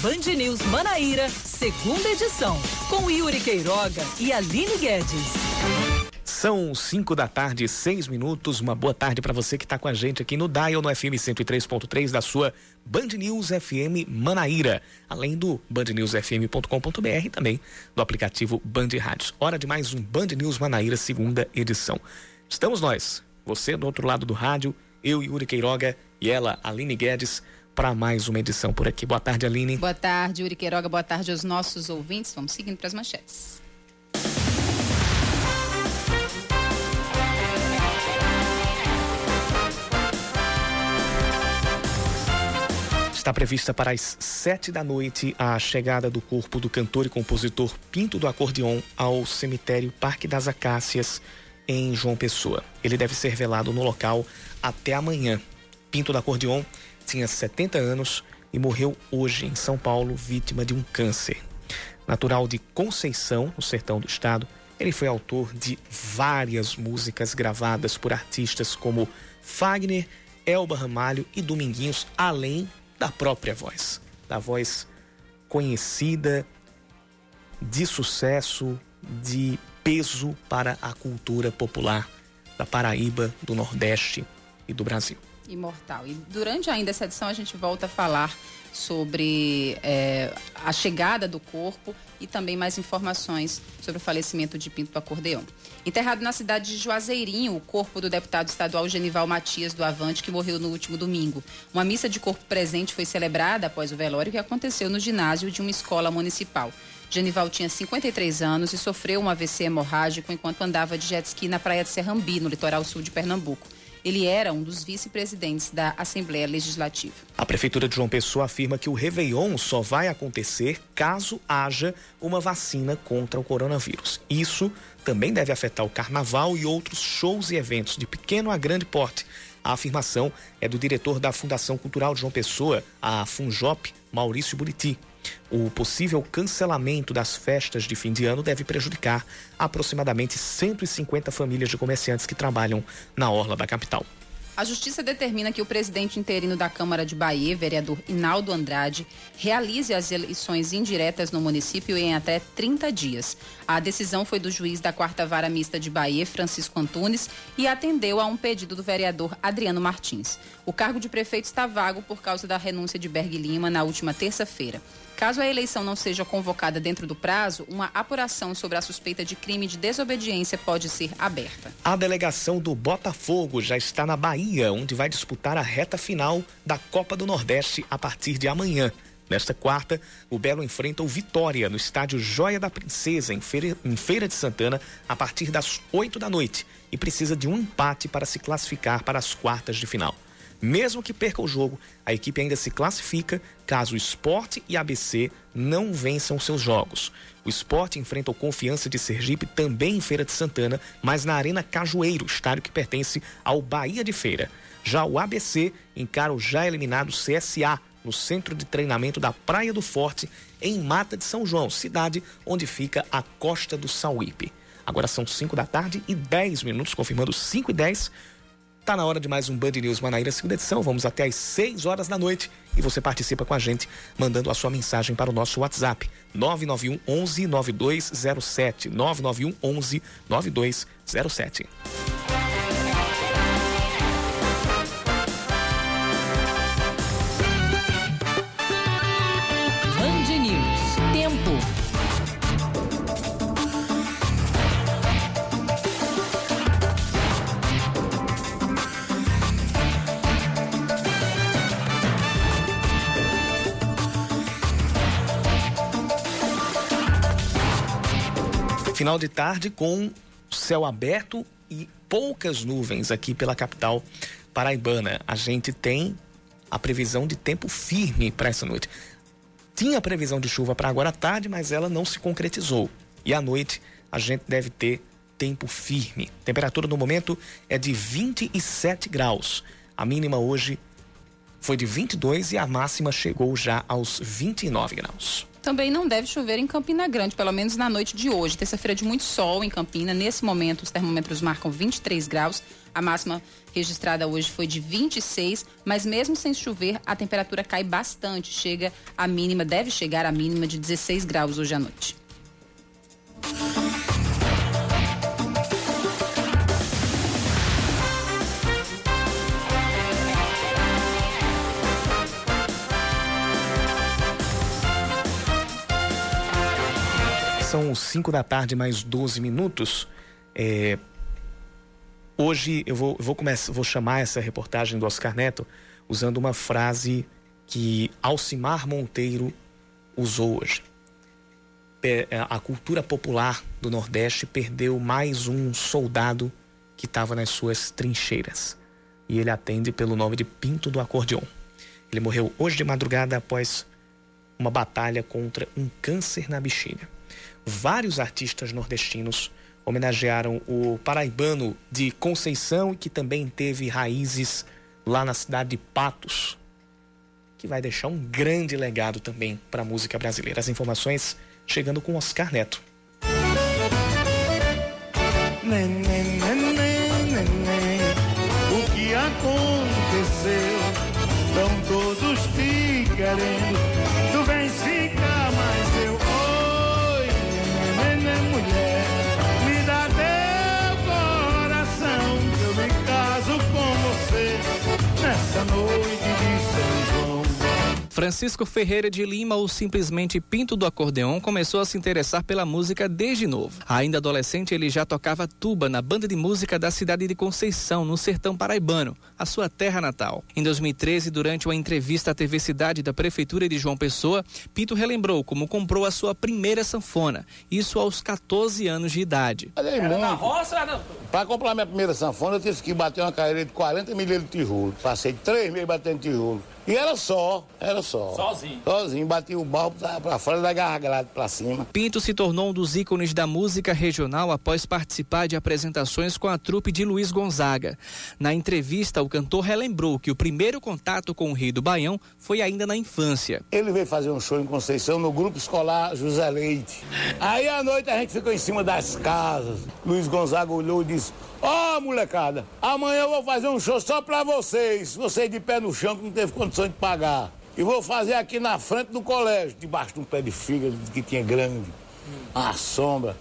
Band News Manaíra, segunda edição, com Yuri Queiroga e Aline Guedes. São 5 da tarde, 6 minutos. Uma boa tarde para você que está com a gente aqui no Dial, no FM 103.3 da sua Band News FM Manaíra, além do bandnewsfm.com.br e também do aplicativo Band Rádios. Hora de mais um Band News Manaíra, segunda edição. Estamos nós, você do outro lado do rádio, eu, Yuri Queiroga e ela, Aline Guedes, para mais uma edição por aqui. Boa tarde, Aline. Boa tarde, Yuri Queiroga. Boa tarde aos nossos ouvintes. Vamos seguindo para as manchetes. Está prevista para as sete da noite a chegada do corpo do cantor e compositor Pinto do Acordeon ao cemitério Parque das Acácias, em João Pessoa. Ele deve ser velado no local até amanhã. Pinto do Acordeon tinha 70 anos e morreu hoje em São Paulo, vítima de um câncer. Natural de Conceição, no sertão do estado, ele foi autor de várias músicas gravadas por artistas como Fagner, Elba Ramalho e Dominguinhos, além da própria voz, da voz conhecida, de sucesso, de peso para a cultura popular da Paraíba, do Nordeste e do Brasil. Imortal. E durante ainda essa edição a gente volta a falar sobre é, a chegada do corpo e também mais informações sobre o falecimento de Pinto Acordeão. Enterrado na cidade de Juazeirinho, o corpo do deputado estadual Genival Matias do Avante, que morreu no último domingo. Uma missa de corpo presente foi celebrada após o velório que aconteceu no ginásio de uma escola municipal. Genival tinha 53 anos e sofreu um AVC hemorrágico enquanto andava de jet ski na praia de Serrambi, no litoral sul de Pernambuco. Ele era um dos vice-presidentes da Assembleia Legislativa. A Prefeitura de João Pessoa afirma que o Réveillon só vai acontecer caso haja uma vacina contra o coronavírus. Isso também deve afetar o carnaval e outros shows e eventos de pequeno a grande porte. A afirmação é do diretor da Fundação Cultural de João Pessoa, a Funjop, Maurício Buriti. O possível cancelamento das festas de fim de ano deve prejudicar aproximadamente 150 famílias de comerciantes que trabalham na orla da capital. A Justiça determina que o presidente interino da Câmara de Bahia, vereador Inaldo Andrade, realize as eleições indiretas no município em até 30 dias. A decisão foi do juiz da Quarta Vara Mista de Bahia, Francisco Antunes, e atendeu a um pedido do vereador Adriano Martins. O cargo de prefeito está vago por causa da renúncia de Berg Lima na última terça-feira. Caso a eleição não seja convocada dentro do prazo, uma apuração sobre a suspeita de crime de desobediência pode ser aberta. A delegação do Botafogo já está na Bahia, onde vai disputar a reta final da Copa do Nordeste a partir de amanhã. Nesta quarta, o Belo enfrenta o Vitória no estádio Joia da Princesa, em Feira, em Feira de Santana, a partir das 8 da noite e precisa de um empate para se classificar para as quartas de final. Mesmo que perca o jogo, a equipe ainda se classifica caso o Esporte e ABC não vençam seus jogos. O Esporte enfrenta o Confiança de Sergipe também em Feira de Santana, mas na Arena Cajueiro, estádio que pertence ao Bahia de Feira. Já o ABC encara o já eliminado CSA no centro de treinamento da Praia do Forte, em Mata de São João, cidade onde fica a costa do Sauípe. Agora são 5 da tarde e 10 minutos, confirmando 5 e 10. Tá na hora de mais um Band News Manaíra, segunda edição. Vamos até às 6 horas da noite e você participa com a gente mandando a sua mensagem para o nosso WhatsApp 991 11 9207 991 11 9207. Final de tarde com céu aberto e poucas nuvens aqui pela capital paraibana. A gente tem a previsão de tempo firme para essa noite. Tinha previsão de chuva para agora à tarde, mas ela não se concretizou. E à noite a gente deve ter tempo firme. Temperatura no momento é de 27 graus. A mínima hoje foi de 22 e a máxima chegou já aos 29 graus. Também não deve chover em Campina Grande, pelo menos na noite de hoje. Terça-feira de muito sol em Campina. Nesse momento, os termômetros marcam 23 graus. A máxima registrada hoje foi de 26, mas mesmo sem chover, a temperatura cai bastante. Chega a mínima, deve chegar a mínima de 16 graus hoje à noite. São 5 da tarde, mais 12 minutos. É, hoje eu vou, vou, começar, vou chamar essa reportagem do Oscar Neto usando uma frase que Alcimar Monteiro usou hoje. É, a cultura popular do Nordeste perdeu mais um soldado que estava nas suas trincheiras. E ele atende pelo nome de Pinto do Acordeon. Ele morreu hoje de madrugada após uma batalha contra um câncer na bexiga vários artistas nordestinos homenagearam o paraibano de Conceição, que também teve raízes lá na cidade de Patos, que vai deixar um grande legado também para a música brasileira. As informações chegando com Oscar Neto. O que aconteceu? Estão todos te querendo essa noite. Francisco Ferreira de Lima, ou simplesmente Pinto do Acordeon, começou a se interessar pela música desde novo. Ainda adolescente, ele já tocava tuba na banda de música da cidade de Conceição, no sertão paraibano, a sua terra natal. Em 2013, durante uma entrevista à TV Cidade da Prefeitura de João Pessoa, Pinto relembrou como comprou a sua primeira sanfona, isso aos 14 anos de idade. Era na roça, Para comprar minha primeira sanfona, eu tive que bater uma carreira de 40 milímetros de tijolo. Passei três meses batendo tijolo. E era só, era só. Sozinho? Sozinho, batia o balbo pra fora da gargalhada pra cima. Pinto se tornou um dos ícones da música regional após participar de apresentações com a trupe de Luiz Gonzaga. Na entrevista, o cantor relembrou que o primeiro contato com o rei do Baião foi ainda na infância. Ele veio fazer um show em Conceição no grupo escolar José Leite. Aí à noite a gente ficou em cima das casas. Luiz Gonzaga olhou e disse: Ó, oh, molecada, amanhã eu vou fazer um show só pra vocês. Vocês de pé no chão que não teve condição de pagar. E vou fazer aqui na frente do colégio, debaixo de um pé de fígado que tinha grande, a sombra.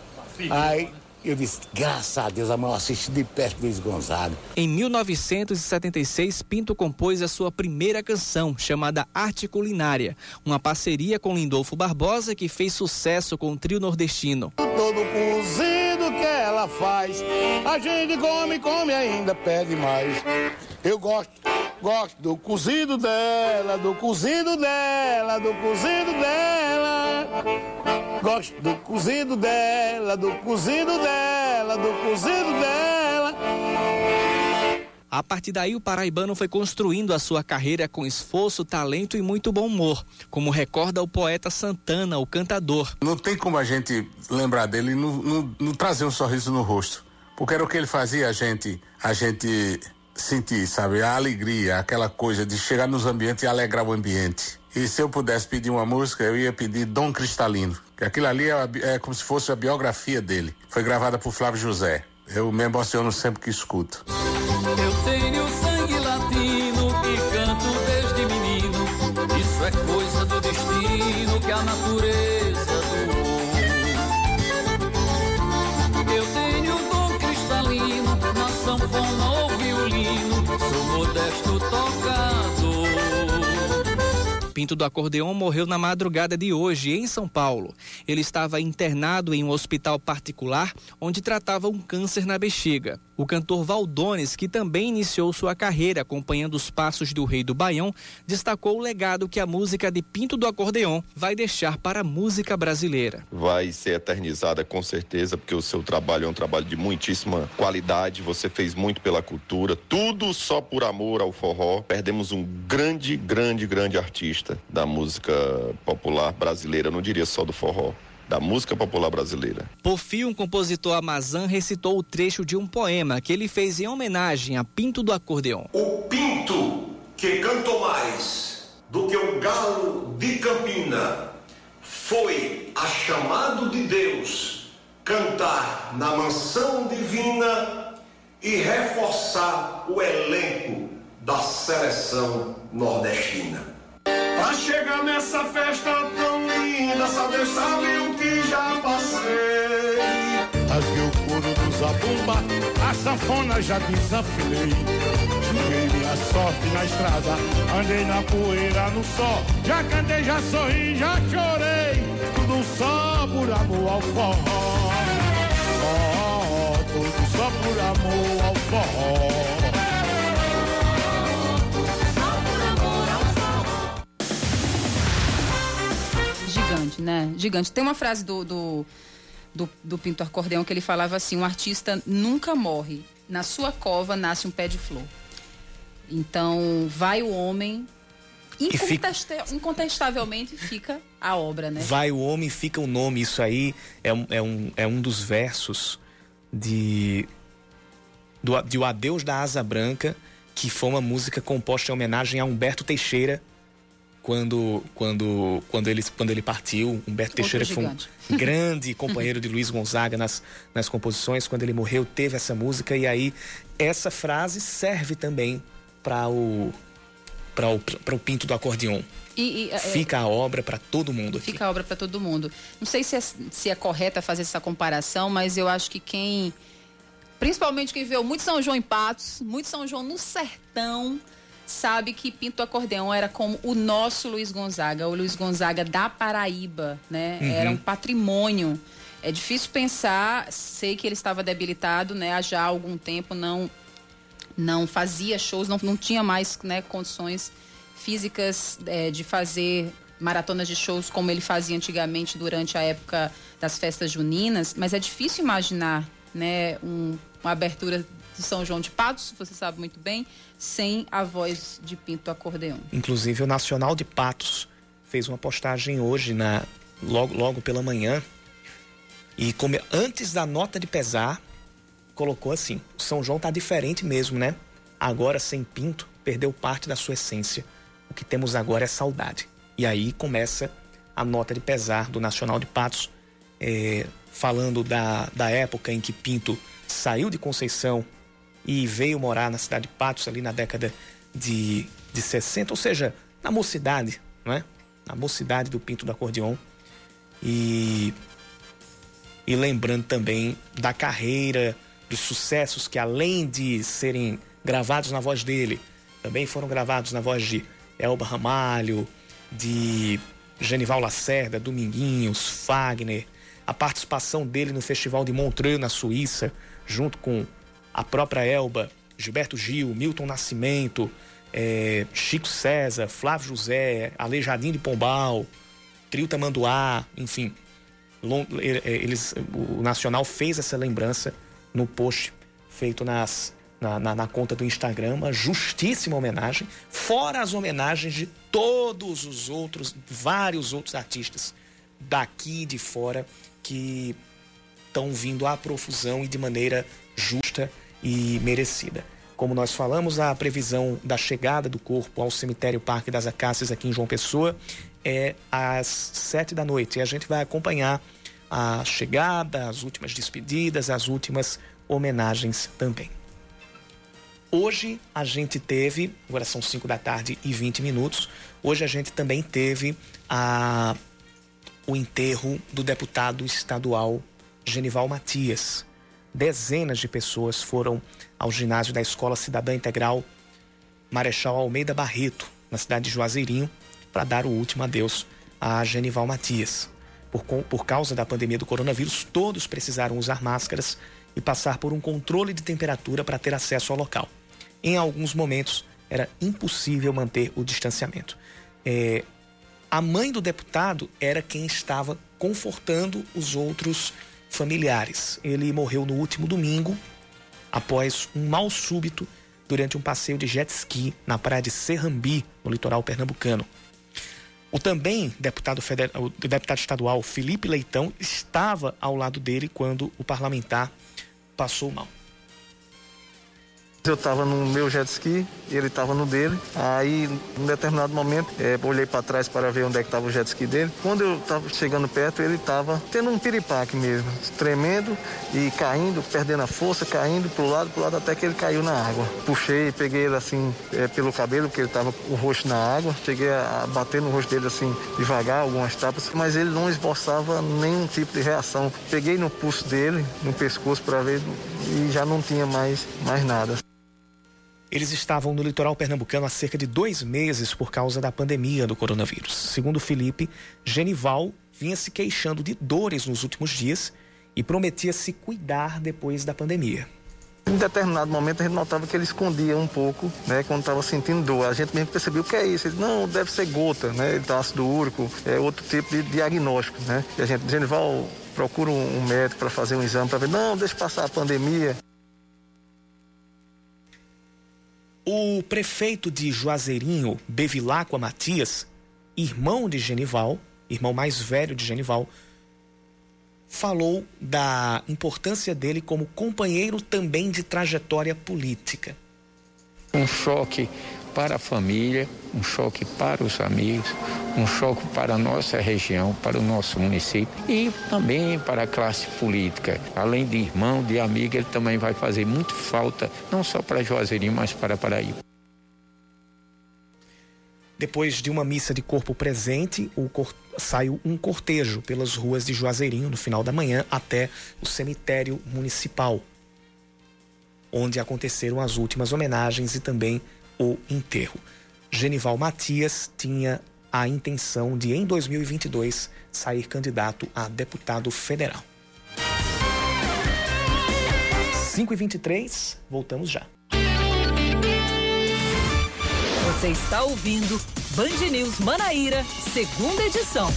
Aí eu disse, graças a Deus, amanhã eu assisti de perto Luiz Gonzaga. Em 1976, Pinto compôs a sua primeira canção, chamada Arte Culinária, uma parceria com Lindolfo Barbosa que fez sucesso com o trio nordestino. Todo cozido que ela faz, a gente come, come ainda pede mais. Eu gosto, gosto do cozido dela, do cozido dela, do cozido dela. Gosto do cozido dela, do cozido dela, do cozido dela. A partir daí, o paraibano foi construindo a sua carreira com esforço, talento e muito bom humor, como recorda o poeta Santana, o cantador. Não tem como a gente lembrar dele e não, não, não trazer um sorriso no rosto, porque era o que ele fazia a gente, a gente sentir, sabe, a alegria, aquela coisa de chegar nos ambientes e alegrar o ambiente. E se eu pudesse pedir uma música, eu ia pedir Dom Cristalino. Aquilo ali é, é, como se fosse a biografia dele. Foi gravada por Flávio José. Eu me emociono sempre que escuto. Eu tenho Pinto do Acordeon morreu na madrugada de hoje, em São Paulo. Ele estava internado em um hospital particular onde tratava um câncer na bexiga. O cantor Valdones, que também iniciou sua carreira acompanhando os passos do Rei do Baião, destacou o legado que a música de Pinto do Acordeon vai deixar para a música brasileira. Vai ser eternizada com certeza, porque o seu trabalho é um trabalho de muitíssima qualidade. Você fez muito pela cultura, tudo só por amor ao forró. Perdemos um grande, grande, grande artista da música popular brasileira, eu não diria só do forró da música popular brasileira. Por fim, um compositor amazã recitou o trecho de um poema que ele fez em homenagem a Pinto do Acordeon. O Pinto que cantou mais do que o galo de Campina foi a chamado de Deus cantar na mansão divina e reforçar o elenco da seleção nordestina. A chegar nessa festa tão linda, só Deus sabe o que já passei. Rasguei o couro do zabumba, a sanfona já desafinei. Joguei minha sorte na estrada, andei na poeira no sol. Já cantei, já sorri, já chorei. Tudo só por amor ao forró. Oh, tudo só por amor ao forró. Gigante, né? Gigante. Tem uma frase do, do, do, do Pinto Acordeão que ele falava assim: um artista nunca morre. Na sua cova nasce um pé de flor. Então, vai o homem. Incontesta Incontestavelmente fica a obra, né? Vai o homem, fica o nome. Isso aí é um, é um, é um dos versos de, do, de O Adeus da Asa Branca, que foi uma música composta em homenagem a Humberto Teixeira, quando, quando, quando, ele, quando ele partiu. Humberto Teixeira foi um grande companheiro de Luiz Gonzaga nas, nas composições. Quando ele morreu, teve essa música. E aí, essa frase serve também para o, o, o pinto do acordeon. E, e, é, Fica a obra para todo mundo aqui. Fica a obra para todo mundo. Não sei se é, se é correta fazer essa comparação, mas eu acho que quem. Principalmente quem viu muito São João em Patos, muito São João no sertão, sabe que Pinto Acordeão era como o nosso Luiz Gonzaga, o Luiz Gonzaga da Paraíba, né? Uhum. Era um patrimônio. É difícil pensar, sei que ele estava debilitado, né? Há já algum tempo não não fazia shows, não, não tinha mais né, condições físicas é, de fazer maratonas de shows como ele fazia antigamente durante a época das festas juninas, mas é difícil imaginar né, um, uma abertura de São João de Patos, você sabe muito bem, sem a voz de Pinto Acordeão. Inclusive o Nacional de Patos fez uma postagem hoje na logo, logo pela manhã e como, antes da nota de pesar colocou assim: o São João tá diferente mesmo, né? Agora sem Pinto perdeu parte da sua essência. O que temos agora é saudade. E aí começa a nota de pesar do Nacional de Patos, é, falando da, da época em que Pinto saiu de Conceição e veio morar na cidade de Patos ali na década de, de 60, ou seja, na mocidade, não é? Na mocidade do Pinto do Acordeon. E, e lembrando também da carreira, dos sucessos que além de serem gravados na voz dele, também foram gravados na voz de Elba Ramalho, de Genival Lacerda, Dominguinhos, Fagner, a participação dele no Festival de Montreux, na Suíça, junto com a própria Elba, Gilberto Gil, Milton Nascimento, eh, Chico César, Flávio José, Aleijadinho de Pombal, Trio Tamanduá, enfim. Long, eles, o Nacional fez essa lembrança no post feito nas, na, na, na, conta do Instagram, uma justíssima homenagem, fora as homenagens de todos os outros, vários outros artistas daqui de fora que estão vindo à profusão e de maneira justa e merecida. Como nós falamos, a previsão da chegada do corpo ao cemitério Parque das Acácias aqui em João Pessoa é às sete da noite e a gente vai acompanhar a chegada, as últimas despedidas, as últimas homenagens também. Hoje a gente teve, agora são 5 da tarde e 20 minutos, hoje a gente também teve a, o enterro do deputado estadual Genival Matias. Dezenas de pessoas foram ao ginásio da Escola Cidadã Integral Marechal Almeida Barreto, na cidade de Juazeirinho, para dar o último adeus a Genival Matias. Por, por causa da pandemia do coronavírus, todos precisaram usar máscaras e passar por um controle de temperatura para ter acesso ao local. Em alguns momentos, era impossível manter o distanciamento. É, a mãe do deputado era quem estava confortando os outros familiares. Ele morreu no último domingo, após um mal súbito durante um passeio de jet ski na praia de Serrambi, no litoral pernambucano. O também deputado, federal, o deputado estadual Felipe Leitão estava ao lado dele quando o parlamentar passou mal. Eu estava no meu jet ski, ele estava no dele. Aí, em determinado momento, é, olhei para trás para ver onde é que estava o jet ski dele. Quando eu estava chegando perto, ele estava tendo um piripaque mesmo, tremendo e caindo, perdendo a força, caindo para o lado, para o lado, até que ele caiu na água. Puxei, peguei ele assim é, pelo cabelo, porque ele estava com o rosto na água. Cheguei a bater no rosto dele assim, devagar, algumas tapas, mas ele não esboçava nenhum tipo de reação. Peguei no pulso dele, no pescoço para ver e já não tinha mais, mais nada. Eles estavam no litoral pernambucano há cerca de dois meses por causa da pandemia do coronavírus. Segundo Felipe, Genival vinha se queixando de dores nos últimos dias e prometia se cuidar depois da pandemia. Em determinado momento a gente notava que ele escondia um pouco, né, quando estava sentindo dor. A gente mesmo percebeu o que é isso. Ele, não, deve ser gota, né, ele ácido úrico, é outro tipo de diagnóstico, né. E a gente, Genival, procura um, um médico para fazer um exame para ver, não, deixa passar a pandemia. O prefeito de Juazeirinho, Bevilacqua Matias, irmão de Genival, irmão mais velho de Genival, falou da importância dele como companheiro também de trajetória política. Um choque para a família, um choque para os amigos, um choque para a nossa região, para o nosso município e também para a classe política. Além de irmão, de amigo, ele também vai fazer muito falta, não só para Juazeirinho, mas para Paraíba. Depois de uma missa de corpo presente, cor... saiu um cortejo pelas ruas de Juazeirinho no final da manhã até o cemitério municipal, onde aconteceram as últimas homenagens e também o enterro. Genival Matias tinha a intenção de, em 2022, sair candidato a deputado federal. 5 e 23 voltamos já. Você está ouvindo Band News Manaíra, segunda edição.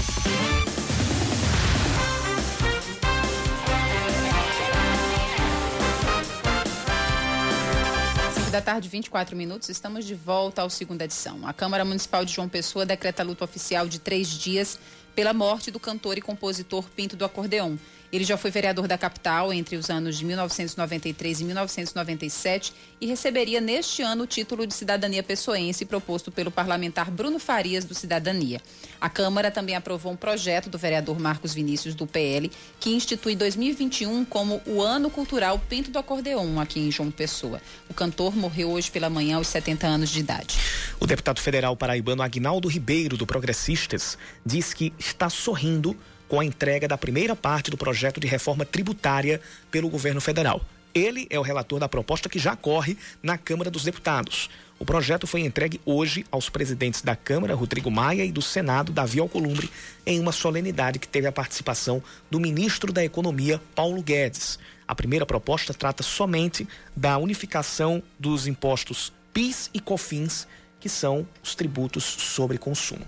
Da tarde, 24 minutos, estamos de volta ao segunda edição. A Câmara Municipal de João Pessoa decreta luta oficial de três dias pela morte do cantor e compositor Pinto do Acordeon. Ele já foi vereador da capital entre os anos de 1993 e 1997 e receberia neste ano o título de cidadania pessoense proposto pelo parlamentar Bruno Farias do Cidadania. A Câmara também aprovou um projeto do vereador Marcos Vinícius do PL que institui 2021 como o Ano Cultural Pinto do Acordeon aqui em João Pessoa. O cantor morreu hoje pela manhã aos 70 anos de idade. O deputado federal paraibano Agnaldo Ribeiro do Progressistas diz que está sorrindo com a entrega da primeira parte do projeto de reforma tributária pelo governo federal. Ele é o relator da proposta que já corre na Câmara dos Deputados. O projeto foi entregue hoje aos presidentes da Câmara, Rodrigo Maia, e do Senado, Davi Alcolumbre, em uma solenidade que teve a participação do ministro da Economia, Paulo Guedes. A primeira proposta trata somente da unificação dos impostos PIS e COFINS, que são os tributos sobre consumo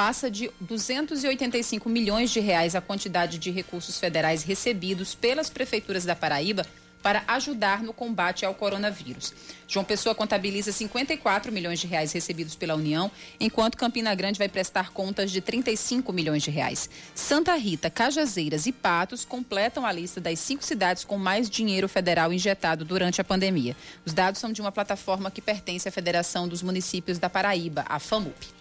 passa de 285 milhões de reais a quantidade de recursos federais recebidos pelas prefeituras da Paraíba para ajudar no combate ao coronavírus. João Pessoa contabiliza 54 milhões de reais recebidos pela União, enquanto Campina Grande vai prestar contas de 35 milhões de reais. Santa Rita, Cajazeiras e Patos completam a lista das cinco cidades com mais dinheiro federal injetado durante a pandemia. Os dados são de uma plataforma que pertence à Federação dos Municípios da Paraíba, a FAMUP.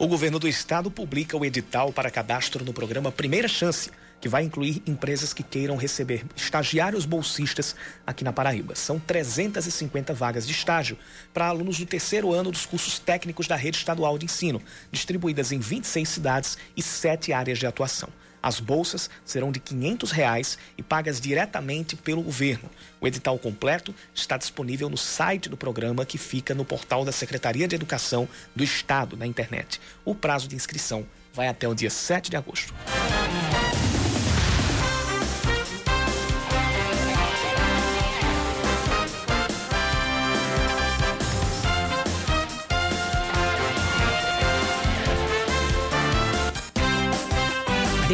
O governo do estado publica o edital para cadastro no programa Primeira Chance, que vai incluir empresas que queiram receber estagiários bolsistas aqui na Paraíba. São 350 vagas de estágio para alunos do terceiro ano dos cursos técnicos da rede estadual de ensino, distribuídas em 26 cidades e sete áreas de atuação. As bolsas serão de 500 reais e pagas diretamente pelo governo. O edital completo está disponível no site do programa que fica no portal da Secretaria de Educação do Estado na internet. O prazo de inscrição vai até o dia 7 de agosto.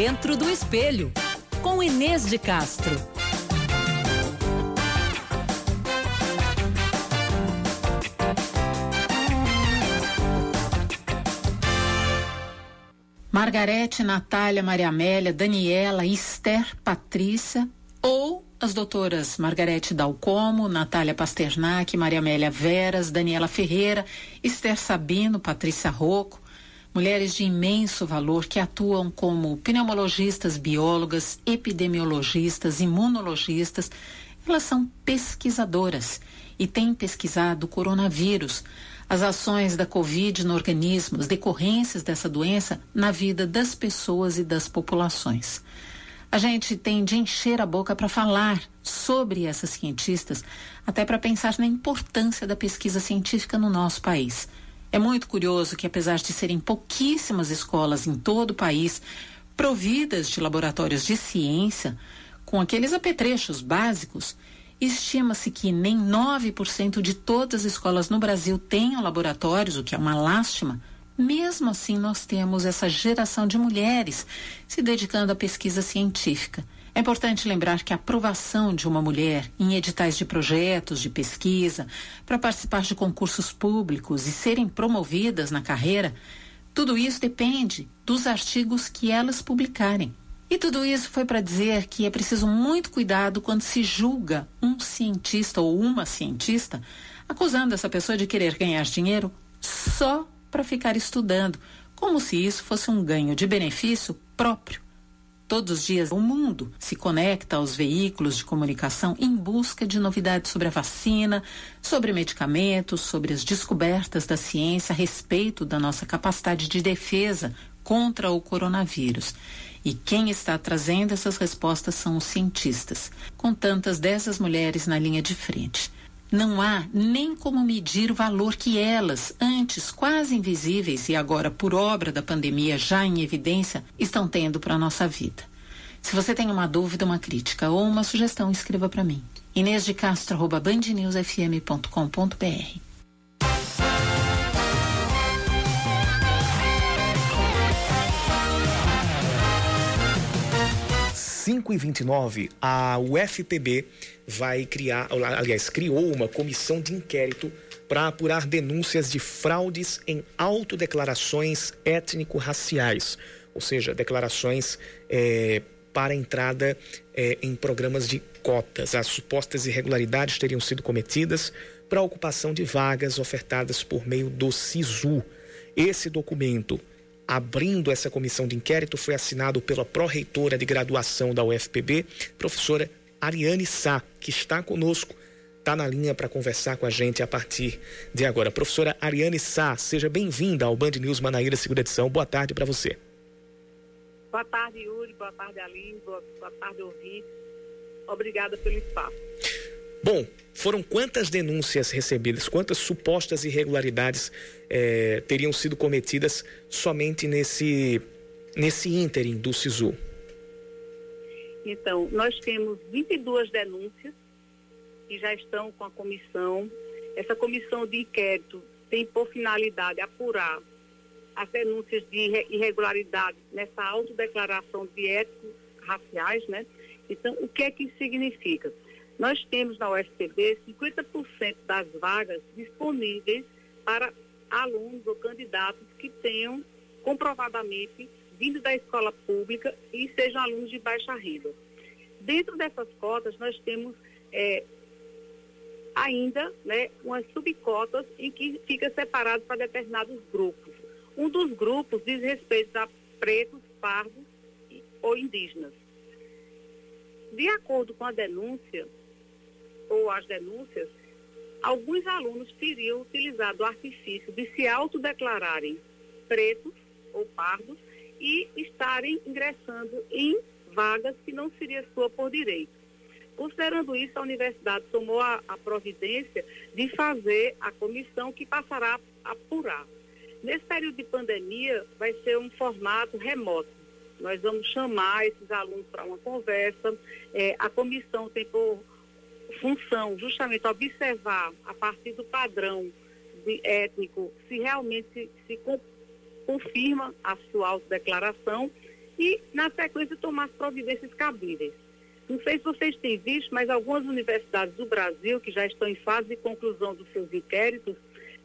Dentro do Espelho, com Inês de Castro. Margarete, Natália, Maria Amélia, Daniela, Esther, Patrícia ou as doutoras Margarete Dalcomo, Natália Pasternak, Maria Amélia Veras, Daniela Ferreira, Esther Sabino, Patrícia Rocco, mulheres de imenso valor que atuam como pneumologistas, biólogas, epidemiologistas, imunologistas. Elas são pesquisadoras e têm pesquisado o coronavírus, as ações da Covid no organismo, as decorrências dessa doença na vida das pessoas e das populações. A gente tem de encher a boca para falar sobre essas cientistas, até para pensar na importância da pesquisa científica no nosso país. É muito curioso que, apesar de serem pouquíssimas escolas em todo o país providas de laboratórios de ciência, com aqueles apetrechos básicos, estima-se que nem 9% de todas as escolas no Brasil tenham laboratórios, o que é uma lástima. Mesmo assim, nós temos essa geração de mulheres se dedicando à pesquisa científica. É importante lembrar que a aprovação de uma mulher em editais de projetos de pesquisa, para participar de concursos públicos e serem promovidas na carreira, tudo isso depende dos artigos que elas publicarem. E tudo isso foi para dizer que é preciso muito cuidado quando se julga um cientista ou uma cientista acusando essa pessoa de querer ganhar dinheiro só para ficar estudando, como se isso fosse um ganho de benefício próprio. Todos os dias, o mundo se conecta aos veículos de comunicação em busca de novidades sobre a vacina, sobre medicamentos, sobre as descobertas da ciência a respeito da nossa capacidade de defesa contra o coronavírus. E quem está trazendo essas respostas são os cientistas, com tantas dessas mulheres na linha de frente. Não há nem como medir o valor que elas, antes quase invisíveis e agora por obra da pandemia já em evidência, estão tendo para a nossa vida. Se você tem uma dúvida, uma crítica ou uma sugestão, escreva para mim. Inês de Castro, arroba bandnewsfm.com.br. 5 e 29, a UFPB vai criar, aliás, criou uma comissão de inquérito para apurar denúncias de fraudes em autodeclarações étnico-raciais, ou seja, declarações é, para entrada é, em programas de cotas. As supostas irregularidades teriam sido cometidas para ocupação de vagas ofertadas por meio do SISU. Esse documento abrindo essa comissão de inquérito foi assinado pela pró-reitora de graduação da UFPB, professora Ariane Sá, que está conosco, está na linha para conversar com a gente a partir de agora. Professora Ariane Sá, seja bem-vinda ao Band News Manaíra, segunda edição. Boa tarde para você. Boa tarde, Yuri. Boa tarde, Aline. Boa, boa tarde, ouvinte. Obrigada pelo espaço. Bom, foram quantas denúncias recebidas, quantas supostas irregularidades eh, teriam sido cometidas somente nesse, nesse ínterim do SISU? Então, nós temos 22 denúncias que já estão com a comissão. Essa comissão de inquérito tem por finalidade apurar as denúncias de irregularidade nessa autodeclaração de éticos raciais, né? Então, o que é que isso significa? Nós temos na UFPB 50% das vagas disponíveis para alunos ou candidatos que tenham comprovadamente vindo da escola pública e sejam alunos de baixa renda. Dentro dessas cotas, nós temos é, ainda né, umas subcotas em que fica separado para determinados grupos. Um dos grupos diz respeito a pretos, pardos ou indígenas. De acordo com a denúncia, ou as denúncias, alguns alunos teriam utilizado o artifício de se autodeclararem pretos ou pardos e estarem ingressando em vagas que não seria sua por direito. Considerando isso, a universidade tomou a, a providência de fazer a comissão que passará a apurar. Nesse período de pandemia, vai ser um formato remoto. Nós vamos chamar esses alunos para uma conversa. É, a comissão tem por função justamente observar a partir do padrão étnico se realmente se confirma a sua autodeclaração e, na sequência, tomar as providências cabíveis. Não sei se vocês têm visto, mas algumas universidades do Brasil, que já estão em fase de conclusão dos seus inquéritos,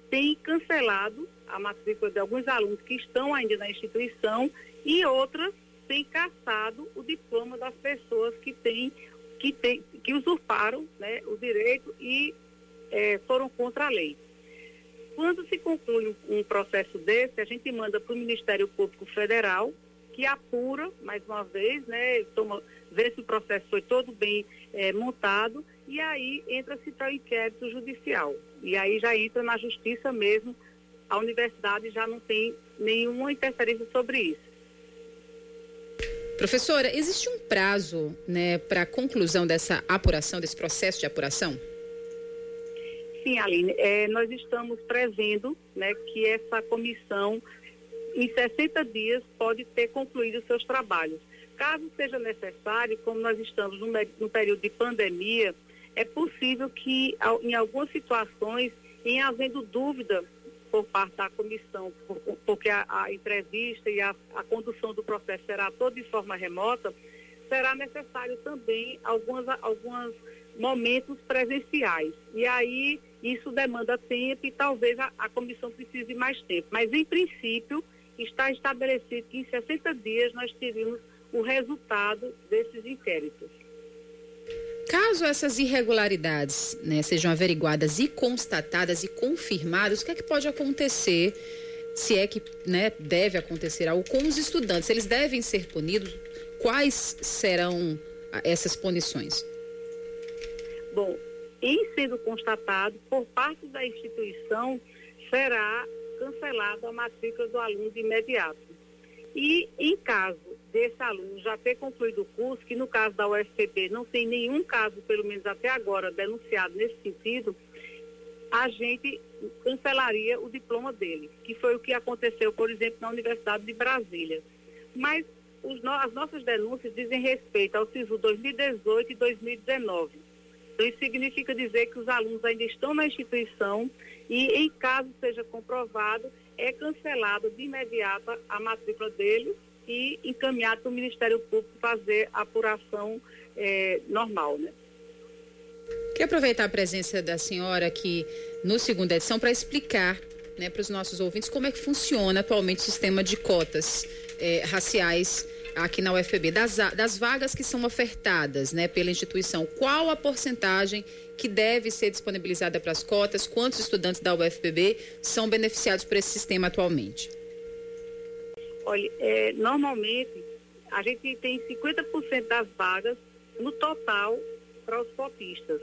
têm cancelado a matrícula de alguns alunos que estão ainda na instituição e outras têm caçado o diploma das pessoas que têm que, tem, que usurparam né, o direito e é, foram contra a lei. Quando se conclui um, processo desse, a gente manda para o Ministério Público Federal, que apura, mais uma vez, né, toma, vê se o processo foi todo bem é, montado, e aí entra-se para o inquérito judicial. E aí já entra na justiça mesmo, a universidade já não tem nenhuma interferência sobre isso. Professora, existe um prazo né, para a conclusão dessa apuração, desse processo de apuração? Sim, Aline, é, nós estamos prevendo né, que essa comissão, em 60 dias, pode ter concluído seus trabalhos. Caso seja necessário, como nós estamos no, no período de pandemia, é possível que, em algumas situações, em havendo dúvida por parte da comissão, por, porque a, a, entrevista e a, a condução do processo será toda de forma remota, será necessário também algumas, alguns momentos presenciais. E aí isso demanda tempo e talvez a, a comissão precise mais tempo. Mas, em princípio, está estabelecido que em 60 dias nós teríamos o resultado desses inquéritos. Caso essas irregularidades né, sejam averiguadas e constatadas e confirmadas, o que é que pode acontecer, se é que né, deve acontecer algo com os estudantes? Eles devem ser punidos? Quais serão essas punições? Bom, em sendo constatado, por parte da instituição, será cancelada a matrícula do aluno de imediato. E, em caso desse aluno já ter concluído o curso, que no caso da UFPB não tem nenhum caso, pelo menos até agora, denunciado nesse sentido, a gente cancelaria o diploma dele, que foi o que aconteceu, por exemplo, na Universidade de Brasília. Mas os, as nossas denúncias dizem respeito ao SISU 2018 e 2019. Então, isso significa dizer que os alunos ainda estão na instituição e, em caso seja comprovado, é cancelada de imediato a matrícula deles e encaminhado para o Ministério Público fazer a apuração é, normal, né? Quero aproveitar a presença da senhora aqui no segunda edição para explicar né, para os nossos ouvintes como é que funciona atualmente o sistema de cotas é, raciais aqui na UFPB, das, das vagas que são ofertadas né, pela instituição, qual a porcentagem que deve ser disponibilizada para as cotas, quantos estudantes da UFPB são beneficiados por esse sistema atualmente? Olha, é, normalmente a gente tem 50% das vagas no total para os cotistas.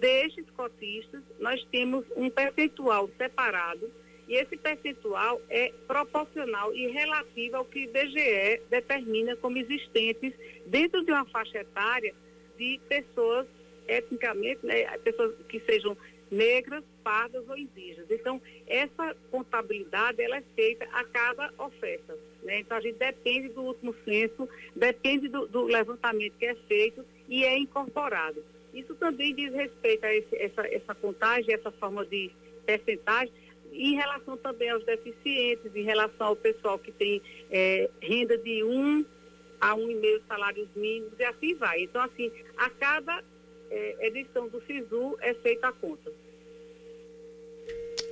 Destes cotistas, nós temos um percentual separado e esse percentual é proporcional e relativo ao que o IBGE determina como existentes dentro de uma faixa etária de pessoas etnicamente, né, pessoas que sejam negras, pardas ou indígenas. Então, essa contabilidade ela é feita a cada oferta. Né? Então, a gente depende do último censo, depende do, do levantamento que é feito e é incorporado. Isso também diz respeito a esse, essa, essa contagem, essa forma de percentagem, em relação também aos deficientes, em relação ao pessoal que tem é, renda de um a um e meio salários mínimos e assim vai. Então, assim, a cada é, edição do SISU é feita a conta.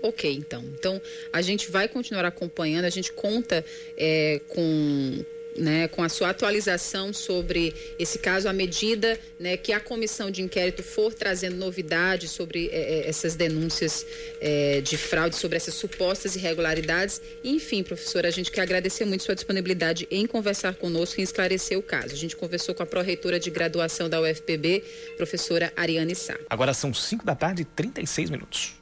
Ok, então. Então, a gente vai continuar acompanhando, a gente conta é, com né, com a sua atualização sobre esse caso, à medida né, que a comissão de inquérito for trazendo novidades sobre é, essas denúncias é, de fraude, sobre essas supostas irregularidades. Enfim, professora, a gente quer agradecer muito sua disponibilidade em conversar conosco e esclarecer o caso. A gente conversou com a pró-reitora de graduação da UFPB, professora Ariane Sá. Agora são 5 da tarde e 36 minutos.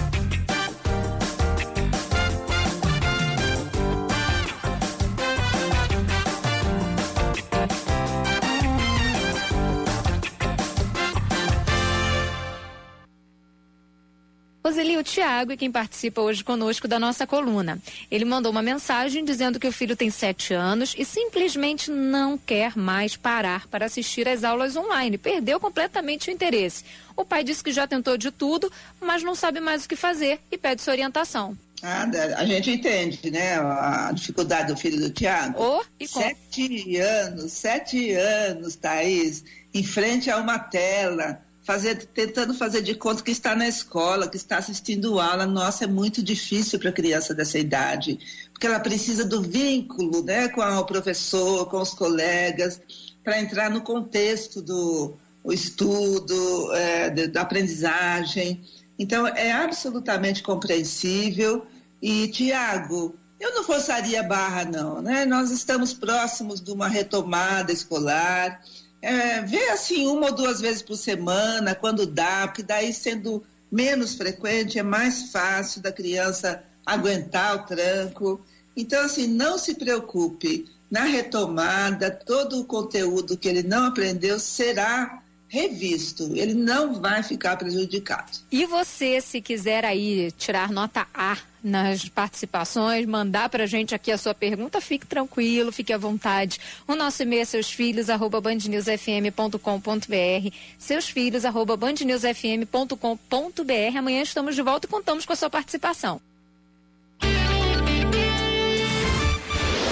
Roseli, o Tiago é quem participa hoje conosco da nossa coluna. Ele mandou uma mensagem dizendo que o filho tem sete anos e simplesmente não quer mais parar para assistir às aulas online. Perdeu completamente o interesse. O pai disse que já tentou de tudo, mas não sabe mais o que fazer e pede sua orientação. Ah, a gente entende, né? A dificuldade do filho do Tiago. Oh, sete anos, sete anos, Thaís, em frente a uma tela fazer, tentando fazer de conta que está na escola, que está assistindo aula. Nossa, é muito difícil para a criança dessa idade, porque ela precisa do vínculo né, com o professor, com os colegas, para entrar no contexto do estudo, é, da aprendizagem. Então, é absolutamente compreensível. E, Tiago, eu não forçaria barra, não. Né? Nós estamos próximos de uma retomada escolar é, vê assim uma ou duas vezes por semana, quando dá, porque daí sendo menos frequente é mais fácil da criança aguentar o tranco. Então, assim, não se preocupe. Na retomada, todo o conteúdo que ele não aprendeu será revisto, ele não vai ficar prejudicado. E você, se quiser aí tirar nota A nas participações, mandar para a gente aqui a sua pergunta, fique tranquilo, fique à vontade. O nosso e-mail é seus filhos, arroba bandnewsfm.com.br, seus filhos, arroba bandnewsfm.com.br. Amanhã estamos de volta e contamos com a sua participação.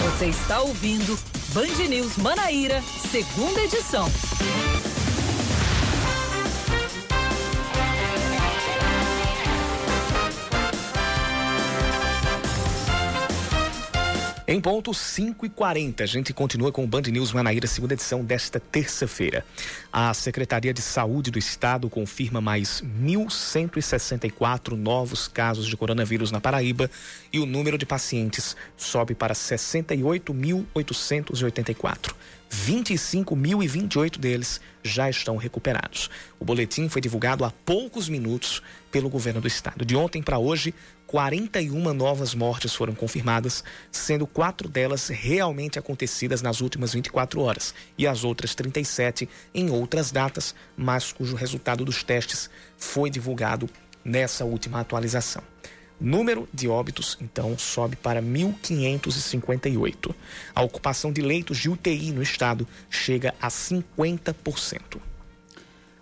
Você está ouvindo Band News Manaíra, segunda edição. Em ponto 5 e 40 a gente continua com o Band News Manaíra, segunda edição desta terça-feira. A Secretaria de Saúde do Estado confirma mais 1.164 novos casos de coronavírus na Paraíba e o número de pacientes sobe para 68.884. 25.028 deles já estão recuperados. O boletim foi divulgado há poucos minutos pelo governo do estado. De ontem para hoje, 41 novas mortes foram confirmadas, sendo quatro delas realmente acontecidas nas últimas 24 horas e as outras 37 em outras datas, mas cujo resultado dos testes foi divulgado nessa última atualização. Número de óbitos, então, sobe para 1.558. A ocupação de leitos de UTI no estado chega a 50%.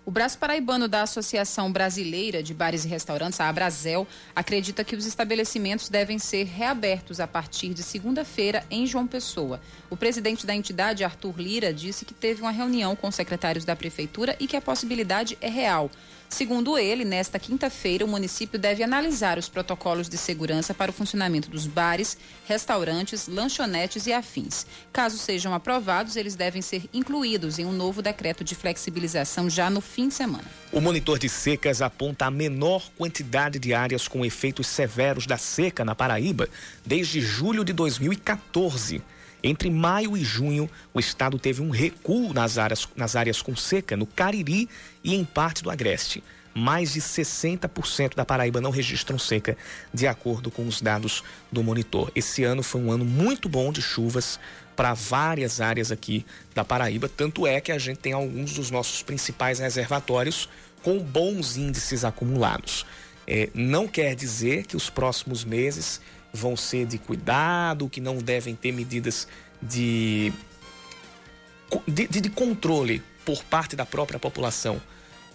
O braço paraibano da Associação Brasileira de Bares e Restaurantes, a Abrazel, acredita que os estabelecimentos devem ser reabertos a partir de segunda-feira em João Pessoa. O presidente da entidade, Arthur Lira, disse que teve uma reunião com secretários da prefeitura e que a possibilidade é real. Segundo ele, nesta quinta-feira, o município deve analisar os protocolos de segurança para o funcionamento dos bares, restaurantes, lanchonetes e afins. Caso sejam aprovados, eles devem ser incluídos em um novo decreto de flexibilização já no fim de semana. O monitor de secas aponta a menor quantidade de áreas com efeitos severos da seca na Paraíba desde julho de 2014. Entre maio e junho, o estado teve um recuo nas áreas, nas áreas com seca no Cariri e em parte do Agreste. Mais de 60% da Paraíba não registram seca, de acordo com os dados do monitor. Esse ano foi um ano muito bom de chuvas para várias áreas aqui da Paraíba, tanto é que a gente tem alguns dos nossos principais reservatórios com bons índices acumulados. É, não quer dizer que os próximos meses vão ser de cuidado, que não devem ter medidas de, de, de controle por parte da própria população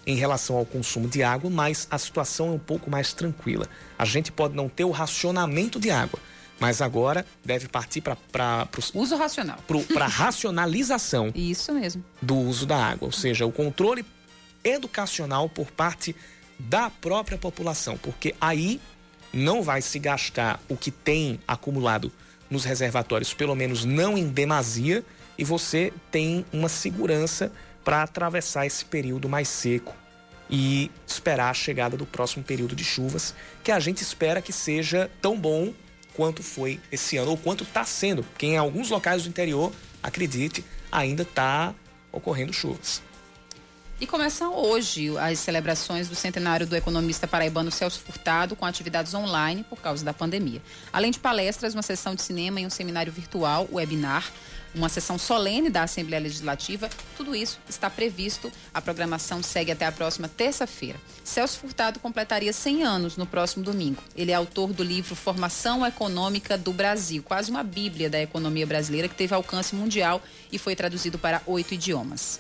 em relação ao consumo de água, mas a situação é um pouco mais tranquila. A gente pode não ter o racionamento de água, mas agora deve partir para uso racional, para racionalização. Isso mesmo. Do uso da água, ou seja, o controle educacional por parte da própria população, porque aí não vai se gastar o que tem acumulado nos reservatórios, pelo menos não em demasia, e você tem uma segurança para atravessar esse período mais seco e esperar a chegada do próximo período de chuvas, que a gente espera que seja tão bom quanto foi esse ano, ou quanto está sendo, porque em alguns locais do interior, acredite, ainda está ocorrendo chuvas. E começam hoje as celebrações do centenário do economista paraibano Celso Furtado, com atividades online por causa da pandemia. Além de palestras, uma sessão de cinema e um seminário virtual, webinar, uma sessão solene da Assembleia Legislativa, tudo isso está previsto. A programação segue até a próxima terça-feira. Celso Furtado completaria 100 anos no próximo domingo. Ele é autor do livro Formação Econômica do Brasil, quase uma bíblia da economia brasileira que teve alcance mundial e foi traduzido para oito idiomas.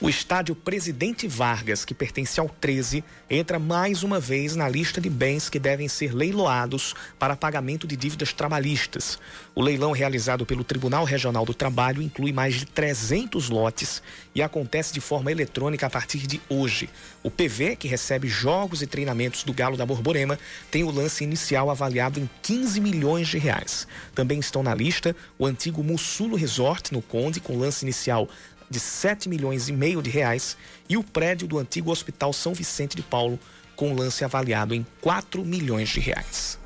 O estádio Presidente Vargas, que pertence ao 13, entra mais uma vez na lista de bens que devem ser leiloados para pagamento de dívidas trabalhistas. O leilão realizado pelo Tribunal Regional do Trabalho inclui mais de 300 lotes e acontece de forma eletrônica a partir de hoje. O PV, que recebe jogos e treinamentos do Galo da Borborema, tem o lance inicial avaliado em 15 milhões de reais. Também estão na lista o antigo Mussulo Resort no Conde, com lance inicial de 7 milhões e meio de reais e o prédio do antigo Hospital São Vicente de Paulo com lance avaliado em 4 milhões de reais.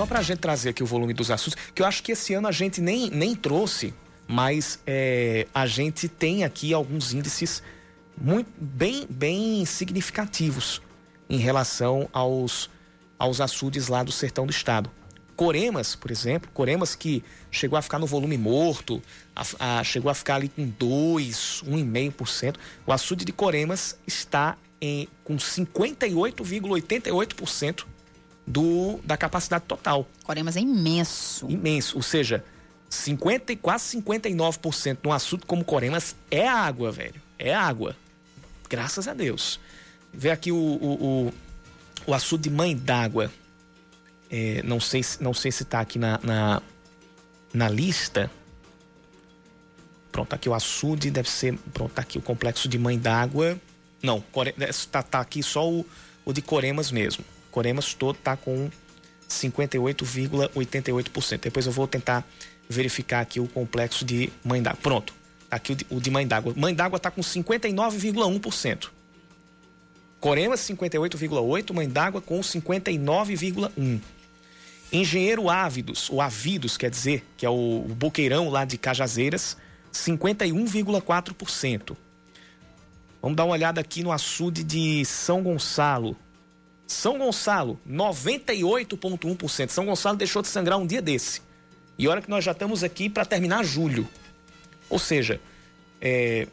Só para a gente trazer aqui o volume dos assuntos, que eu acho que esse ano a gente nem, nem trouxe, mas é, a gente tem aqui alguns índices muito, bem, bem significativos em relação aos, aos açudes lá do sertão do estado. Coremas, por exemplo, Coremas que chegou a ficar no volume morto, a, a, chegou a ficar ali com 2, 1,5%. O açude de Coremas está em, com 58,88% do, da capacidade total. Coremas é imenso. Imenso. Ou seja, 50 e quase 59% num açude como Coremas é água, velho. É água. Graças a Deus. Vê aqui o, o, o, o açude de mãe d'água. É, não, sei, não sei se está aqui na, na, na, lista. Pronto, aqui o açude deve ser. Pronto, tá aqui o complexo de mãe d'água. Não, está tá aqui só o, o de Coremas mesmo. Coremas todo está com 58,88%. Depois eu vou tentar verificar aqui o complexo de Mãe d'Água. Pronto, tá aqui o de, o Mãe d'Água. Mãe d'Água está com 59,1%. Coremas 58,8%, Mãe d'Água com 59,1%. Engenheiro Ávidos, ou Avidos, quer dizer, que é o, o Boqueirão lá de Cajazeiras, 51,4%. Vamos dar uma olhada aqui no açude de São Gonçalo, são Gonçalo, 98,1%. São Gonçalo deixou de sangrar um dia desse. E olha que nós já estamos aqui para terminar julho. Ou seja, é,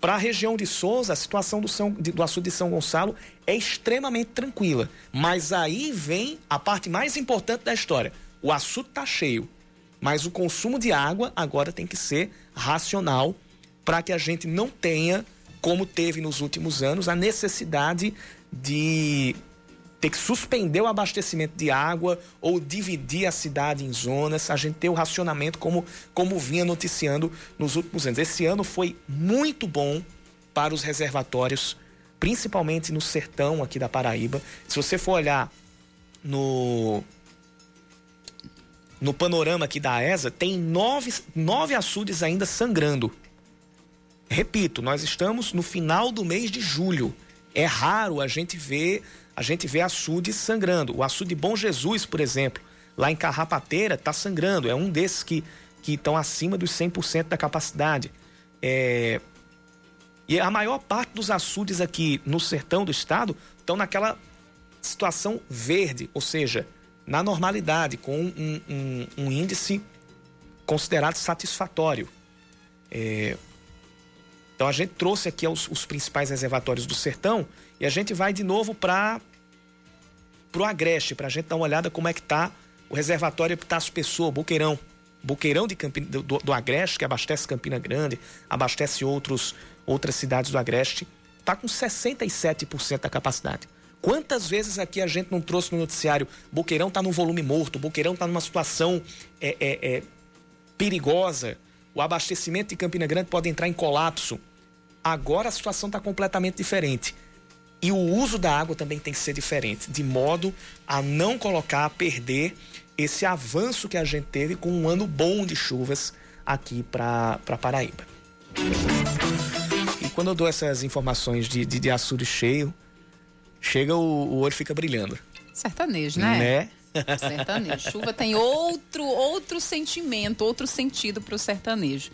para a região de Souza, a situação do, São, do açude de São Gonçalo é extremamente tranquila. Mas aí vem a parte mais importante da história. O açude está cheio, mas o consumo de água agora tem que ser racional para que a gente não tenha, como teve nos últimos anos, a necessidade de ter que suspender o abastecimento de água ou dividir a cidade em zonas, a gente ter o racionamento como, como vinha noticiando nos últimos anos. Esse ano foi muito bom para os reservatórios, principalmente no sertão aqui da Paraíba. Se você for olhar no no panorama aqui da ESA, tem nove, nove açudes ainda sangrando. Repito, nós estamos no final do mês de julho. É raro a gente ver a gente vê açudes sangrando. O açude Bom Jesus, por exemplo, lá em Carrapateira, está sangrando. É um desses que estão acima dos 100% da capacidade. É... E a maior parte dos açudes aqui no sertão do estado estão naquela situação verde, ou seja, na normalidade, com um, um, um índice considerado satisfatório. É... Então a gente trouxe aqui os, os principais reservatórios do sertão e a gente vai de novo para o Agreste, para a gente dar uma olhada como é que está o reservatório Epitácio Pessoa, Boqueirão. Boqueirão de Campina, do, do, Agreste, que abastece Campina Grande, abastece outros, outras cidades do Agreste, está com 67% da capacidade. Quantas vezes aqui a gente não trouxe no noticiário, Boqueirão está num volume morto, Boqueirão está numa situação é, é, é, perigosa, o abastecimento de Campina Grande pode entrar em colapso. Agora a situação está completamente diferente. E o uso da água também tem que ser diferente, de modo a não colocar, a perder esse avanço que a gente teve com um ano bom de chuvas aqui para Paraíba. E quando eu dou essas informações de, de, de açude cheio, chega o, o olho fica brilhando. Sertanejo, né? Né? Sertanejo. Chuva tem outro outro sentimento, outro sentido para o sertanejo.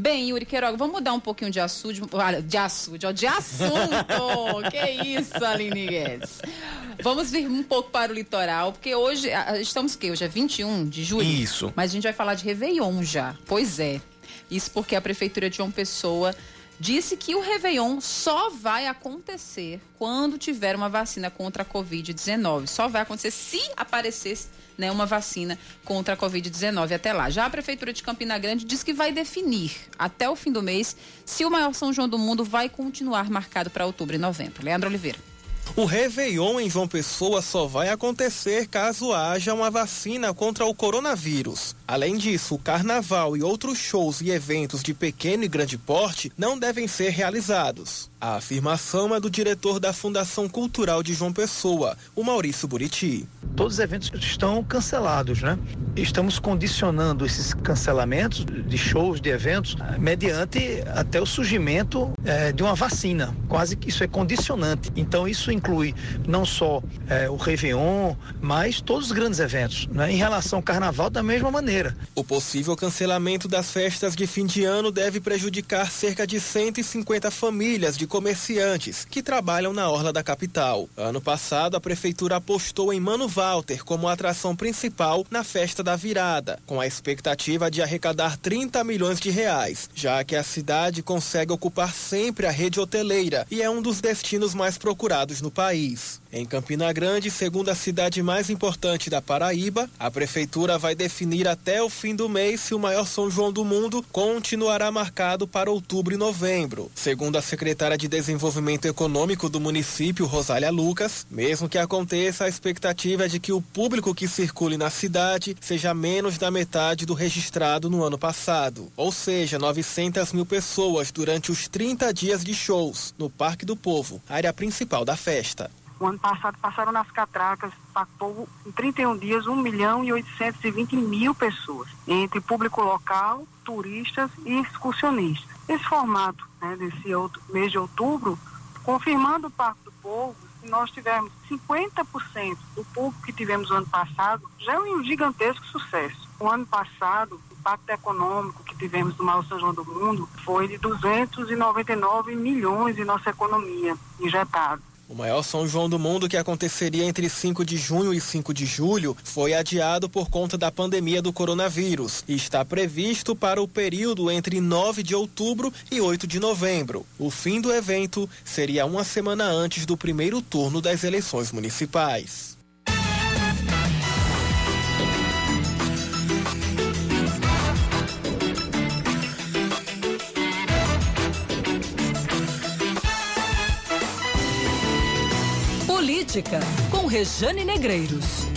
Bem, Yuri Queiroga, vamos mudar um pouquinho de assunto, de assunto, de assunto. que isso, Aline Guedes. Vamos vir um pouco para o litoral, porque hoje, estamos o quê? Hoje é 21 de julho? Isso. Mas a gente vai falar de Réveillon já. Pois é. Isso porque a Prefeitura de João Pessoa disse que o Réveillon só vai acontecer quando tiver uma vacina contra a Covid-19. Só vai acontecer se aparecesse né, uma vacina contra a Covid-19 até lá. Já a Prefeitura de Campina Grande diz que vai definir até o fim do mês se o maior São João do mundo vai continuar marcado para outubro e novembro. Leandro Oliveira. O Réveillon em João Pessoa só vai acontecer caso haja uma vacina contra o coronavírus. Além disso, o carnaval e outros shows e eventos de pequeno e grande porte não devem ser realizados. A afirmação é do diretor da Fundação Cultural de João Pessoa, o Maurício Buriti. Todos os eventos estão cancelados, né? Estamos condicionando esses cancelamentos de shows, de eventos, mediante até o surgimento é, de uma vacina. Quase que isso é condicionante. Então, isso inclui não só é, o Réveillon, mas todos os grandes eventos. Né? Em relação ao carnaval, da mesma maneira. O possível cancelamento das festas de fim de ano deve prejudicar cerca de 150 famílias de comerciantes que trabalham na orla da capital. Ano passado, a prefeitura apostou em Mano Walter como atração principal na festa da virada, com a expectativa de arrecadar 30 milhões de reais, já que a cidade consegue ocupar sempre a rede hoteleira e é um dos destinos mais procurados no país. Em Campina Grande, segundo a cidade mais importante da Paraíba, a prefeitura vai definir até o fim do mês se o maior São João do mundo continuará marcado para outubro e novembro. Segundo a secretária de Desenvolvimento Econômico do município, Rosália Lucas, mesmo que aconteça, a expectativa é de que o público que circule na cidade seja menos da metade do registrado no ano passado, ou seja, 900 mil pessoas durante os 30 dias de shows no Parque do Povo, área principal da festa. O ano passado passaram nas catracas, impactou em 31 dias 1 milhão e 820 mil pessoas, entre público local, turistas e excursionistas. Esse formato né, desse outro, mês de outubro, confirmando o Parque do Povo, se nós tivermos 50% do público que tivemos no ano passado, já é um gigantesco sucesso. O ano passado, o impacto econômico que tivemos no maior São João do Mundo foi de 299 milhões em nossa economia injetado. O maior São João do mundo, que aconteceria entre 5 de junho e 5 de julho, foi adiado por conta da pandemia do coronavírus e está previsto para o período entre 9 de outubro e 8 de novembro. O fim do evento seria uma semana antes do primeiro turno das eleições municipais. Política, com Rejane Negreiros.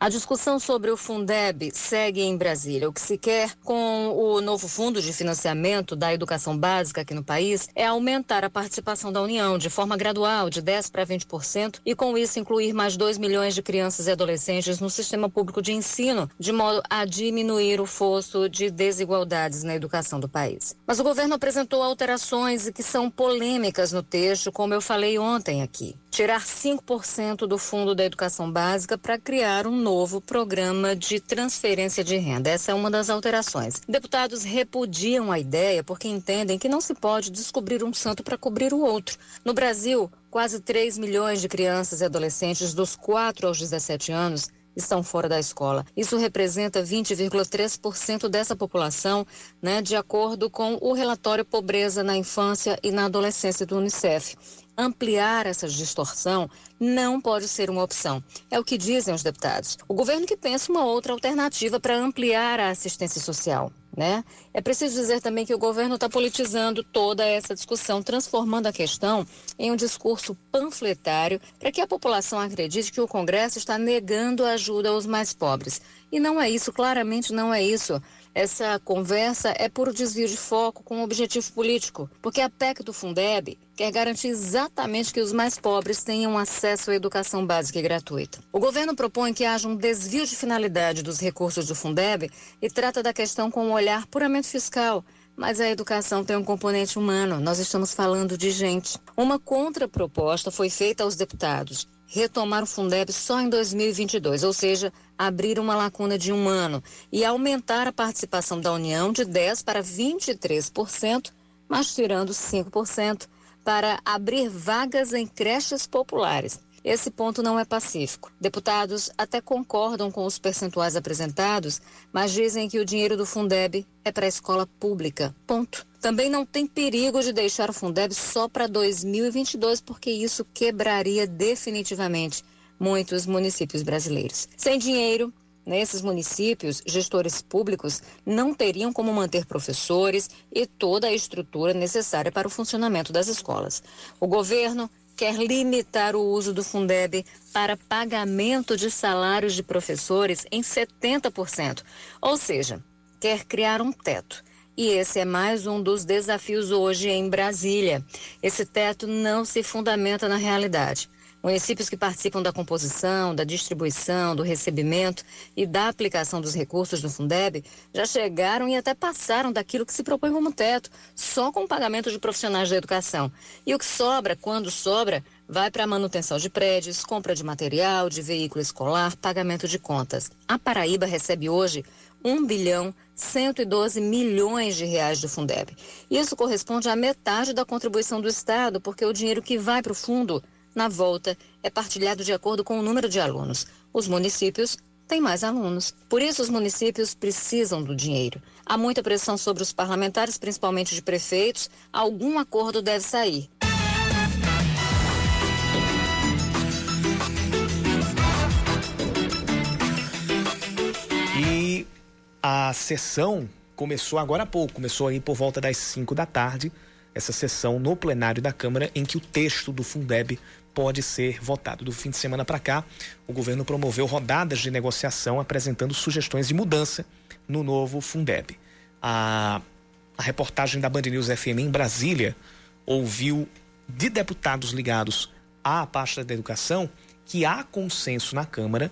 A discussão sobre o Fundeb segue em Brasília. O que se quer com o novo fundo de financiamento da educação básica aqui no país é aumentar a participação da União de forma gradual, de 10% para 20%, e com isso incluir mais 2 milhões de crianças e adolescentes no sistema público de ensino, de modo a diminuir o fosso de desigualdades na educação do país. Mas o governo apresentou alterações que são polêmicas no texto, como eu falei ontem aqui. Tirar 5% do fundo da educação básica para criar um novo programa de transferência de renda. Essa é uma das alterações. Deputados repudiam a ideia porque entendem que não se pode descobrir um santo para cobrir o outro. No Brasil, quase 3 milhões de crianças e adolescentes dos 4 aos 17 anos estão fora da escola. Isso representa 20,3% dessa população, né, de acordo com o relatório Pobreza na Infância e na Adolescência do Unicef ampliar essa distorção não pode ser uma opção. É o que dizem os deputados. O governo que pensa uma outra alternativa para ampliar a assistência social. Né? É preciso dizer também que o governo está politizando toda essa discussão, transformando a questão em um discurso panfletário para que a população acredite que o Congresso está negando ajuda aos mais pobres. E não é isso, claramente não é isso. Essa conversa é puro desvio de foco com um objetivo político, porque a PEC do Fundeb quer garantir exatamente que os mais pobres tenham acesso à educação básica e gratuita. O governo propõe que haja um desvio de finalidade dos recursos do Fundeb e trata da questão com um olhar puramente fiscal. Mas a educação tem um componente humano, nós estamos falando de gente. Uma contraproposta foi feita aos deputados retomar o Fundeb só em 2022, ou seja, abrir uma lacuna de um ano e aumentar a participação da União de 10% para 23%, mas tirando 5% para abrir vagas em creches populares. Esse ponto não é pacífico. Deputados até concordam com os percentuais apresentados, mas dizem que o dinheiro do Fundeb é para a escola pública. Ponto. Também não tem perigo de deixar o Fundeb só para 2022, porque isso quebraria definitivamente muitos municípios brasileiros. Sem dinheiro, Nesses municípios, gestores públicos não teriam como manter professores e toda a estrutura necessária para o funcionamento das escolas. O governo quer limitar o uso do Fundeb para pagamento de salários de professores em 70%, ou seja, quer criar um teto. E esse é mais um dos desafios hoje em Brasília. Esse teto não se fundamenta na realidade. Municípios que participam da composição, da distribuição, do recebimento e da aplicação dos recursos do Fundeb já chegaram e até passaram daquilo que se propõe como teto, só com o pagamento de profissionais da educação. E o que sobra, quando sobra, vai para a manutenção de prédios, compra de material, de veículo escolar, pagamento de contas. A Paraíba recebe hoje 1 bilhão 112 milhões de reais do Fundeb. Isso corresponde à metade da contribuição do Estado, porque o dinheiro que vai para o fundo na volta, é partilhado de acordo com o número de alunos. Os municípios têm mais alunos. Por isso, os municípios precisam do dinheiro. Há muita pressão sobre os parlamentares, principalmente de prefeitos. Algum acordo deve sair. A sessão começou agora há pouco, começou aí por volta das 5 da tarde, essa sessão no plenário da Câmara, em que o texto do Fundeb pode ser votado. Do fim de semana para cá, o governo promoveu rodadas de negociação apresentando sugestões de mudança no novo Fundeb. A, a reportagem da Band News FM em Brasília ouviu de deputados ligados à pasta da educação que há consenso na Câmara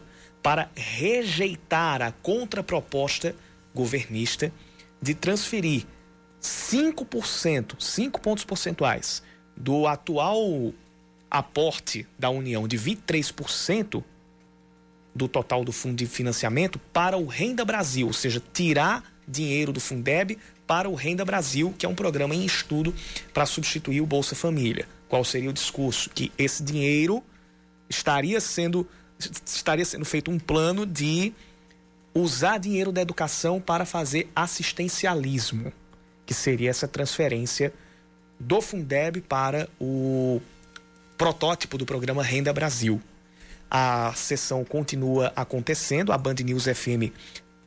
para rejeitar a contraproposta governista de transferir 5%, 5 pontos percentuais do atual aporte da União de 23% do total do fundo de financiamento para o Renda Brasil, ou seja, tirar dinheiro do Fundeb para o Renda Brasil, que é um programa em estudo para substituir o Bolsa Família. Qual seria o discurso? Que esse dinheiro estaria sendo estaria sendo feito um plano de usar dinheiro da educação para fazer assistencialismo, que seria essa transferência do Fundeb para o protótipo do programa Renda Brasil. A sessão continua acontecendo, a Band News FM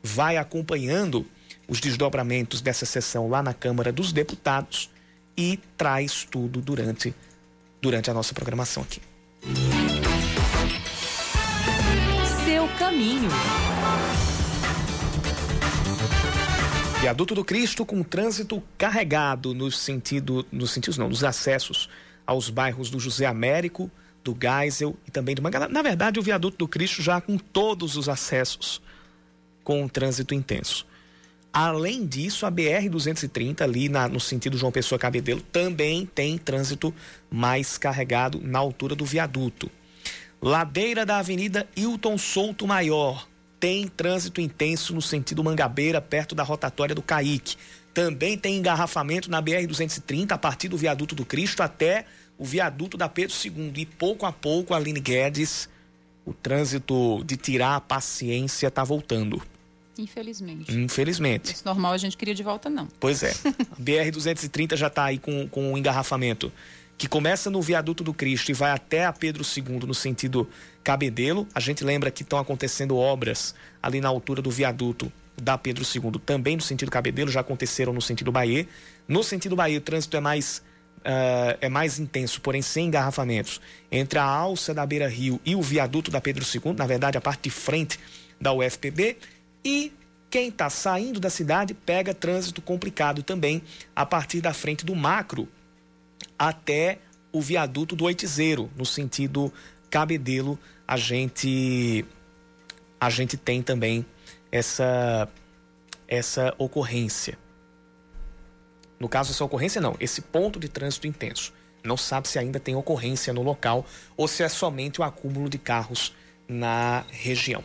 vai acompanhando os desdobramentos dessa sessão lá na Câmara dos Deputados e traz tudo durante, durante a nossa programação aqui. Caminho. Viaduto do Cristo com trânsito carregado no sentido, nos sentidos não, nos acessos aos bairros do José Américo, do Geisel e também do Mangalá. Na verdade, o viaduto do Cristo já com todos os acessos com um trânsito intenso. Além disso, a BR-230, ali na, no sentido João Pessoa Cabedelo, também tem trânsito mais carregado na altura do viaduto. Ladeira da Avenida Hilton Souto Maior, tem trânsito intenso no sentido Mangabeira, perto da rotatória do Caique. Também tem engarrafamento na BR-230, a partir do viaduto do Cristo até o viaduto da Pedro II. E pouco a pouco, Aline Guedes, o trânsito de tirar a paciência está voltando. Infelizmente. Infelizmente. Isso normal a gente queria de volta, não. Pois é. A BR-230 já está aí com, com engarrafamento que começa no viaduto do Cristo e vai até a Pedro II no sentido Cabedelo. A gente lembra que estão acontecendo obras ali na altura do viaduto da Pedro II, também no sentido Cabedelo, já aconteceram no sentido Bahia. No sentido Bahia, o trânsito é mais Uh, é mais intenso, porém sem engarrafamentos, entre a alça da Beira Rio e o viaduto da Pedro II, na verdade a parte de frente da UFPB, e quem está saindo da cidade pega trânsito complicado também a partir da frente do macro até o viaduto do Oitizeiro, no sentido Cabedelo, a gente a gente tem também essa essa ocorrência. No caso, essa ocorrência não, esse ponto de trânsito intenso. Não sabe se ainda tem ocorrência no local ou se é somente o acúmulo de carros na região.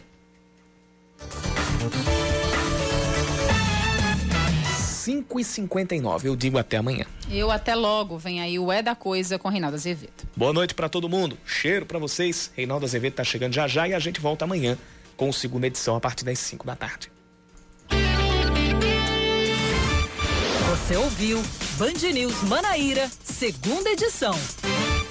5 e 59 eu digo até amanhã. Eu até logo, vem aí o É da Coisa com Reinaldo Azevedo. Boa noite para todo mundo, cheiro para vocês. Reinaldo Azevedo tá chegando já já e a gente volta amanhã com a segunda edição a partir das 5 da tarde. Você ouviu Band News Manaíra, segunda edição.